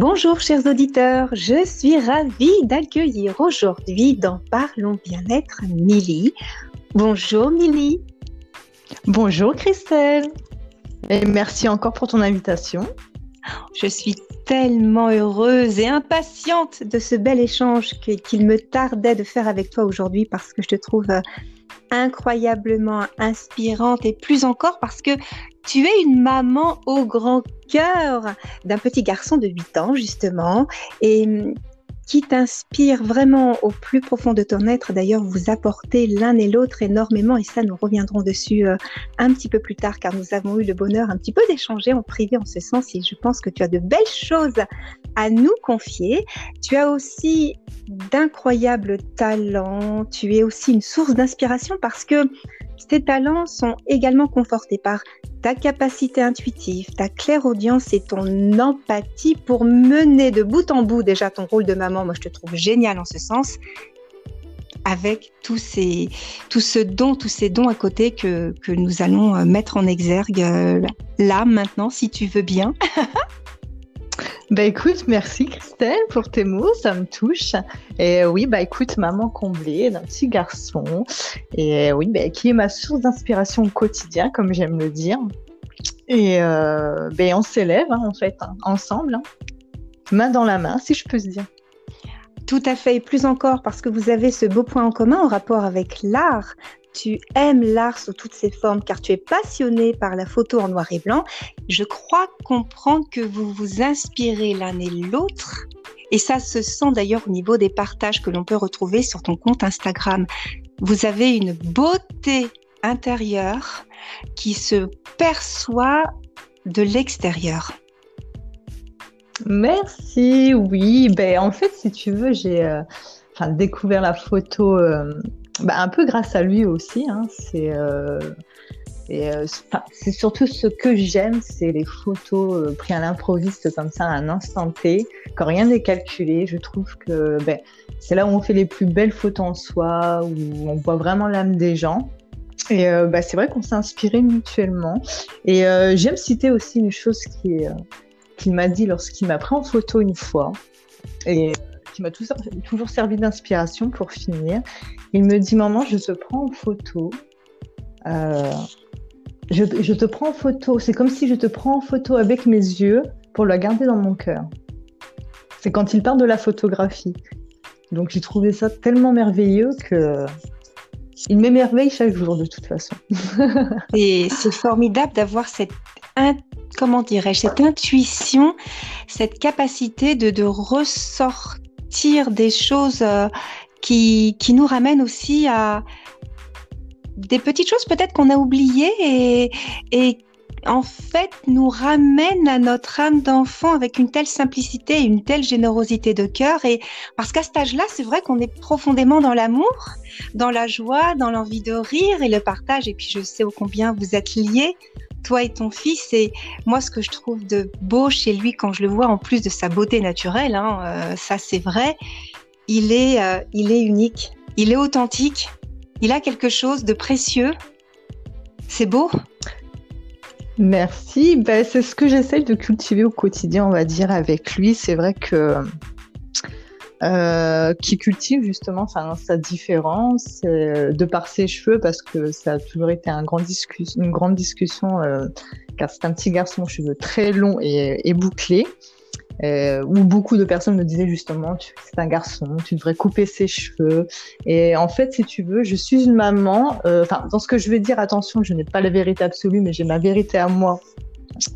Bonjour chers auditeurs, je suis ravie d'accueillir aujourd'hui dans Parlons bien-être Milly. Bonjour Milly. Bonjour Christelle. Et merci encore pour ton invitation. Je suis tellement heureuse et impatiente de ce bel échange qu'il me tardait de faire avec toi aujourd'hui parce que je te trouve euh, incroyablement inspirante et plus encore parce que tu es une maman au grand cœur d'un petit garçon de 8 ans justement et qui t'inspire vraiment au plus profond de ton être. D'ailleurs, vous apportez l'un et l'autre énormément et ça, nous reviendrons dessus euh, un petit peu plus tard car nous avons eu le bonheur un petit peu d'échanger en privé en ce sens et je pense que tu as de belles choses à nous confier. Tu as aussi d'incroyables talents, tu es aussi une source d'inspiration parce que ces talents sont également confortés par ta capacité intuitive, ta claire audience et ton empathie pour mener de bout en bout déjà ton rôle de maman. Moi, je te trouve génial en ce sens avec tous ces, tous ces dons à côté que, que nous allons euh, mettre en exergue euh, là, maintenant, si tu veux bien. Bah écoute, merci Christelle pour tes mots, ça me touche. Et euh, oui, bah écoute, maman comblée d'un petit garçon, et euh, oui, bah, qui est ma source d'inspiration au quotidien, comme j'aime le dire. Et euh, bah, on s'élève hein, en fait, hein, ensemble, hein. main dans la main, si je peux se dire. Tout à fait, et plus encore parce que vous avez ce beau point en commun en rapport avec l'art tu aimes l'art sous toutes ses formes car tu es passionné par la photo en noir et blanc, je crois comprendre que vous vous inspirez l'un et l'autre. Et ça se sent d'ailleurs au niveau des partages que l'on peut retrouver sur ton compte Instagram. Vous avez une beauté intérieure qui se perçoit de l'extérieur. Merci, oui. Ben, en fait, si tu veux, j'ai euh, découvert la photo euh, bah, un peu grâce à lui aussi. Hein, c'est euh, euh, c'est surtout ce que j'aime, c'est les photos euh, prises à l'improviste comme ça à un instant T, quand rien n'est calculé. Je trouve que ben, c'est là où on fait les plus belles photos en soi, où on voit vraiment l'âme des gens. Et bah, c'est vrai qu'on s'est inspiré mutuellement. Et j'aime citer aussi une chose qu'il m'a dit lorsqu'il m'a pris en photo une fois. Et qui m'a toujours servi d'inspiration pour finir. Il me dit Maman, je te prends en photo. Euh, je, te prends en photo. C'est comme si je te prends en photo avec mes yeux pour la garder dans mon cœur. C'est quand il parle de la photographie. Donc j'ai trouvé ça tellement merveilleux que il m'émerveille chaque jour de toute façon. Et c'est formidable d'avoir cette comment dirais-je cette intuition, cette capacité de, de ressortir des choses euh, qui, qui nous ramènent aussi à des petites choses peut-être qu'on a oubliées et, et en fait nous ramènent à notre âme d'enfant avec une telle simplicité et une telle générosité de cœur. Et parce qu'à cet âge-là, c'est vrai qu'on est profondément dans l'amour, dans la joie, dans l'envie de rire et le partage. Et puis je sais au combien vous êtes liés toi et ton fils. Et moi, ce que je trouve de beau chez lui, quand je le vois, en plus de sa beauté naturelle, hein, euh, ça c'est vrai, il est, euh, il est unique, il est authentique, il a quelque chose de précieux. C'est beau. Merci. Ben, c'est ce que j'essaye de cultiver au quotidien, on va dire, avec lui. C'est vrai que euh, qui cultive justement sa différence euh, de par ses cheveux parce que ça a toujours été une grande discussion euh, car c'est un petit garçon aux cheveux très longs et, et bouclés euh, où beaucoup de personnes me disaient justement c'est un garçon, tu devrais couper ses cheveux. Et en fait, si tu veux, je suis une maman. Enfin, dans ce que je vais dire, attention, je n'ai pas la vérité absolue, mais j'ai ma vérité à moi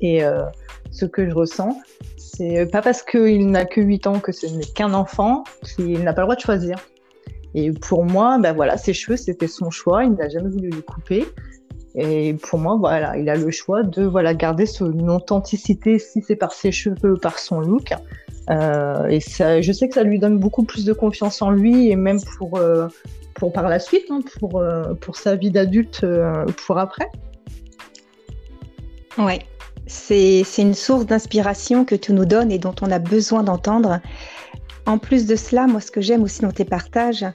et ce que je ressens. C'est pas parce qu'il n'a que 8 ans que ce n'est qu'un enfant qu'il n'a pas le droit de choisir. Et pour moi, ben voilà, ses cheveux, c'était son choix. Il n'a jamais voulu les couper. Et pour moi, voilà, il a le choix de voilà garder son authenticité, si c'est par ses cheveux, par son look. Euh, et je sais que ça lui donne beaucoup plus de confiance en lui et même pour, euh, pour par la suite, hein, pour, euh, pour sa vie d'adulte, pour après. Ouais, c'est une source d'inspiration que tu nous donnes et dont on a besoin d'entendre. En plus de cela, moi, ce que j'aime aussi dans tes partages,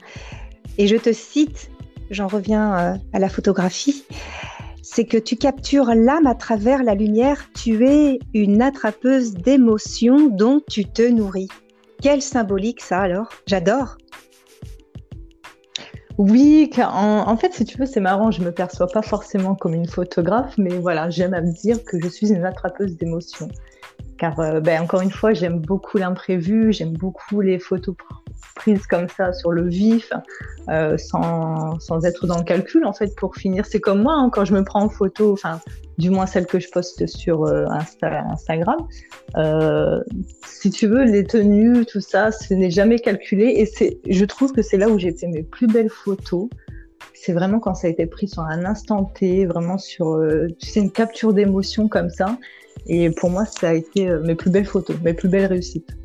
et je te cite, j'en reviens à la photographie, c'est que tu captures l'âme à travers la lumière. Tu es une attrapeuse d'émotions dont tu te nourris. Quelle symbolique ça alors? J'adore. Oui, en, fait, si tu veux, c'est marrant, je me perçois pas forcément comme une photographe, mais voilà, j'aime à me dire que je suis une attrapeuse d'émotions. Car, euh, ben, encore une fois, j'aime beaucoup l'imprévu, j'aime beaucoup les photos prises comme ça sur le vif, euh, sans, sans, être dans le calcul, en fait, pour finir. C'est comme moi, hein, quand je me prends en photo, enfin, du moins celle que je poste sur euh, Instagram, si tu veux, les tenues, tout ça, ce n'est jamais calculé. Et je trouve que c'est là où j'ai fait mes plus belles photos. C'est vraiment quand ça a été pris sur un instant T, vraiment sur, euh, tu sais, une capture d'émotion comme ça. Et pour moi, ça a été mes plus belles photos, mes plus belles réussites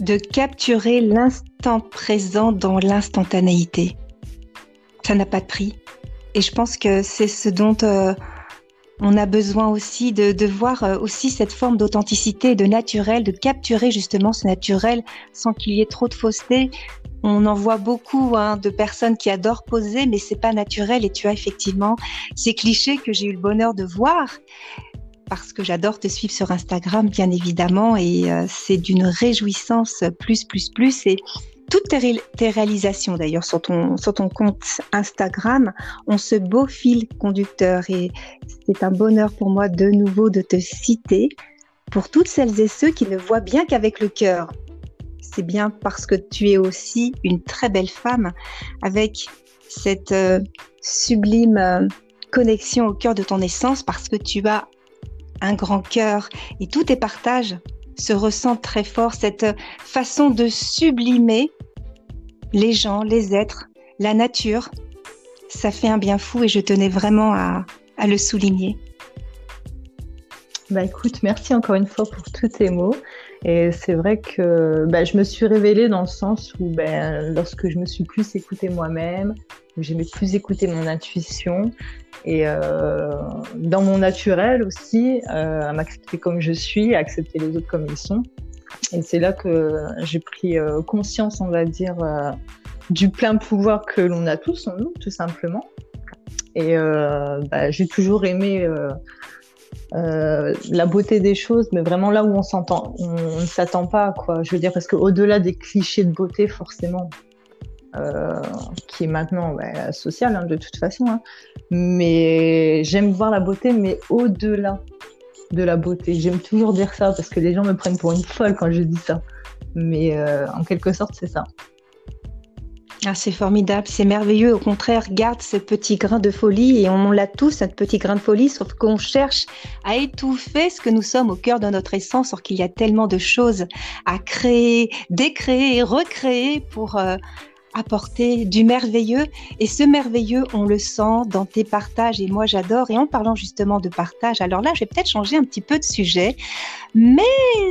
de capturer l'instant présent dans l'instantanéité. Ça n'a pas de prix. Et je pense que c'est ce dont euh, on a besoin aussi de, de voir euh, aussi cette forme d'authenticité, de naturel, de capturer justement ce naturel sans qu'il y ait trop de fausseté. On en voit beaucoup hein, de personnes qui adorent poser, mais c'est pas naturel. Et tu as effectivement ces clichés que j'ai eu le bonheur de voir parce que j'adore te suivre sur Instagram, bien évidemment, et euh, c'est d'une réjouissance plus, plus, plus. Et toutes tes, réalisations, d'ailleurs, sur ton, sur ton compte Instagram, ont ce beau fil conducteur. Et c'est un bonheur pour moi de nouveau de te citer pour toutes celles et ceux qui ne voient bien qu'avec le cœur. C'est bien parce que tu es aussi une très belle femme avec cette euh, sublime euh, connexion au cœur de ton essence parce que tu as un grand cœur et tous tes partages se ressentent très fort, cette façon de sublimer les gens, les êtres, la nature. Ça fait un bien fou et je tenais vraiment à, le souligner. Bah écoute, merci encore une fois pour tous tes mots. Et c'est vrai que bah, je me suis révélée dans le sens où ben, lorsque je me suis plus écoutée moi-même, j'aimais plus écouter mon intuition, et euh, dans mon naturel aussi, euh, à m'accepter comme je suis, à accepter les autres comme ils sont. Et c'est là que j'ai pris euh, conscience, on va dire, du plein pouvoir que l'on a tous en nous, tout simplement. Et bah, j'ai toujours aimé la beauté des choses, mais vraiment là où on s'entend, on, ne s'attend pas, quoi. Je veux dire, parce qu'au-delà des clichés de beauté, forcément, euh, qui est maintenant bah, social hein, de toute façon. Hein. Mais j'aime voir la beauté, mais au-delà de la beauté. J'aime toujours dire ça parce que les gens me prennent pour une folle quand je dis ça. Mais euh, en quelque sorte, c'est ça. Ah, c'est formidable, c'est merveilleux. Au contraire, garde ce petit grain de folie et on l'a tous, ce petit grain de folie, sauf qu'on cherche à étouffer ce que nous sommes au cœur de notre essence, or qu'il y a tellement de choses à créer, décréer, recréer pour euh, apporter du merveilleux. Et ce merveilleux, on le sent dans tes partages. Et moi, j'adore. Et en parlant justement de partage, alors là, je vais peut-être changer un petit peu de sujet, mais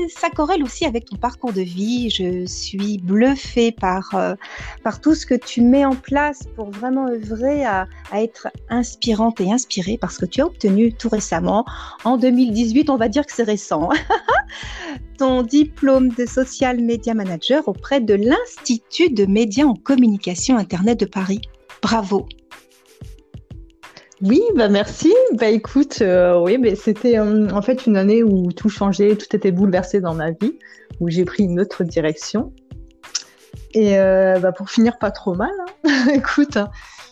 ça corrèle aussi avec ton parcours de vie. Je suis bluffée par, euh, par tout ce que tu mets en place pour vraiment œuvrer à, à être inspirante et inspirée parce que tu as obtenu tout récemment, en 2018, on va dire que c'est récent, ton diplôme de social media manager auprès de l'Institut de médias en communication Internet de Paris. Bravo. Oui, bah merci. Bah écoute, euh, oui, mais c'était en fait une année où tout changeait, tout était bouleversé dans ma vie, où j'ai pris une autre direction. Et euh, bah, pour finir pas trop mal, hein. écoute, hein.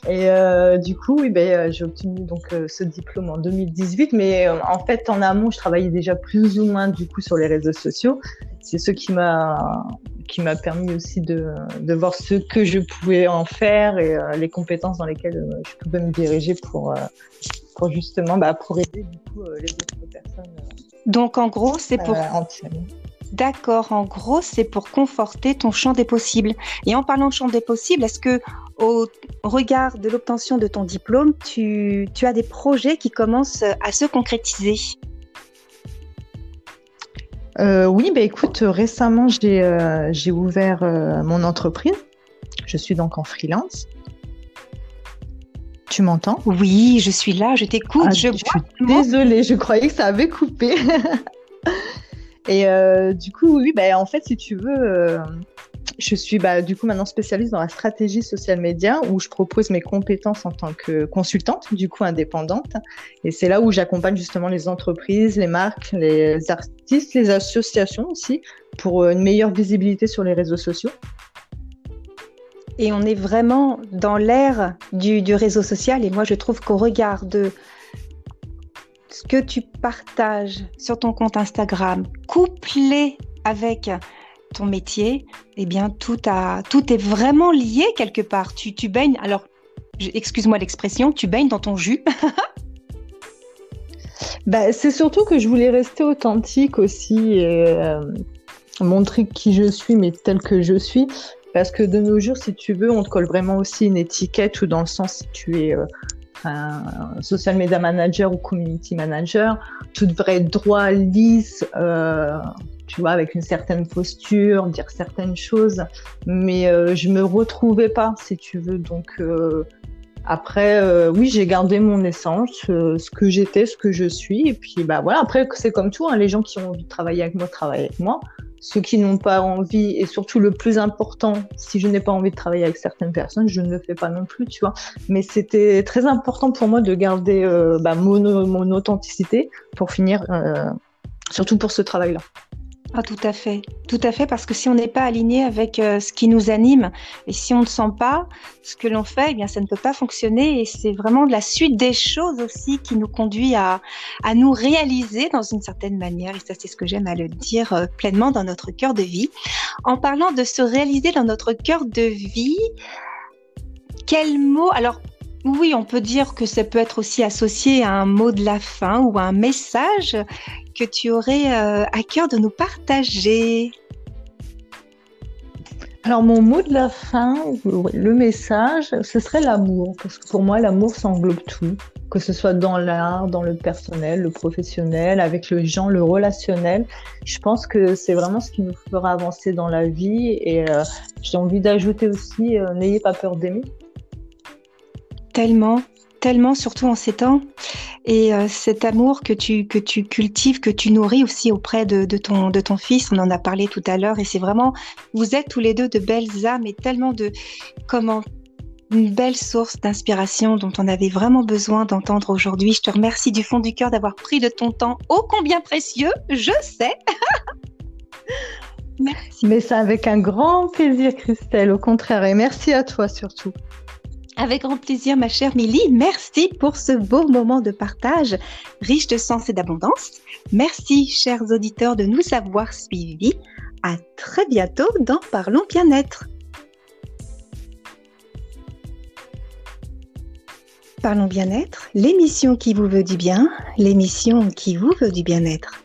Et euh, du coup, oui, ben, euh, j'ai obtenu donc euh, ce diplôme en 2018, mais en fait, en amont, je travaillais déjà plus ou moins du coup sur les réseaux sociaux. C'est ce qui m'a qui m'a permis aussi de, de, voir ce que je pouvais en faire et les compétences dans lesquelles je pouvais me diriger pour pour justement bah, pour aider du coup les autres personnes. Donc en gros, c'est pour D'accord, en gros, c'est pour conforter ton champ des possibles. Et en parlant de champ des possibles, est-ce que au regard de l'obtention de ton diplôme, tu, as des projets qui commencent à se concrétiser euh, oui, bah écoute, récemment j'ai euh, ouvert euh, mon entreprise. Je suis donc en freelance. Tu m'entends? Oui, je suis là, je t'écoute. Ah, je, suis désolée, je croyais que ça avait coupé. Et du coup, oui, bah, en fait, si tu veux, je suis bah, du coup maintenant spécialiste dans la stratégie social média où je propose mes compétences en tant que consultante, du coup indépendante. Et c'est là où j'accompagne justement les entreprises, les marques, les artistes, les associations aussi pour une meilleure visibilité sur les réseaux sociaux. Et on est vraiment dans l'ère du, réseau social. Et moi, je trouve qu'au regard de ce que tu partages sur ton compte Instagram, couplé avec ton métier, eh bien, tout, a, tout est vraiment lié quelque part. Tu, tu baignes, alors, excuse-moi l'expression, tu baignes dans ton jus. bah, c'est surtout que je voulais rester authentique aussi et euh, montrer qui je suis, mais tel que je suis. Parce que de nos jours, si tu veux, on te colle vraiment aussi une étiquette ou dans le sens si tu es euh, social media manager ou community manager, tout devrait être droit, lisse, euh, tu vois, avec une certaine posture, dire certaines choses. Mais euh, je me retrouvais pas, si tu veux. Donc euh, après, euh, oui, j'ai gardé mon essence, ce que j'étais, ce que je suis. Et puis bah voilà. Après, c'est comme tout. Hein, les gens qui ont envie de travailler avec moi travaillent avec moi ceux qui n'ont pas envie, et surtout le plus important, si je n'ai pas envie de travailler avec certaines personnes, je ne le fais pas non plus, tu vois. Mais c'était très important pour moi de garder euh, bah, mon, mon, authenticité pour finir, euh, surtout pour ce travail-là. Ah, tout à fait, tout à fait, parce que si on n'est pas aligné avec euh, ce qui nous anime et si on ne sent pas ce que l'on fait, eh bien ça ne peut pas fonctionner et c'est vraiment la suite des choses aussi qui nous conduit à, à nous réaliser dans une certaine manière et ça c'est ce que j'aime à le dire euh, pleinement dans notre cœur de vie. En parlant de se réaliser dans notre cœur de vie, quel mot alors oui, on peut dire que ça peut être aussi associé à un mot de la fin ou à un message que tu aurais euh, à cœur de nous partager alors mon mot de la fin, le message, ce serait l'amour, parce que pour moi l'amour ça englobe tout, que ce soit dans l'art, dans le personnel, le professionnel, avec le gens, le relationnel. Je pense que c'est vraiment ce qui nous fera avancer dans la vie et euh, j'ai envie d'ajouter aussi, euh, n'ayez pas peur d'aimer. Tellement, tellement, surtout en ces temps. Et euh, cet amour que tu, cultives, que tu nourris aussi auprès de, de, ton, de ton fils, on en a parlé tout à l'heure, et c'est vraiment, vous êtes tous les deux de belles âmes et tellement de, comment, une belle source d'inspiration dont on avait vraiment besoin d'entendre aujourd'hui. Je te remercie du fond du cœur d'avoir pris de ton temps ô combien précieux, je sais. merci. Mais c'est avec un grand plaisir, Christelle, au contraire, et merci à toi surtout. Avec grand plaisir, ma chère Milly. Merci pour ce beau moment de partage, riche de sens et d'abondance. Merci, chers auditeurs, de nous avoir suivis. À très bientôt dans Parlons Bien-être. Parlons Bien-être, l'émission qui vous veut du bien, l'émission qui vous veut du bien-être.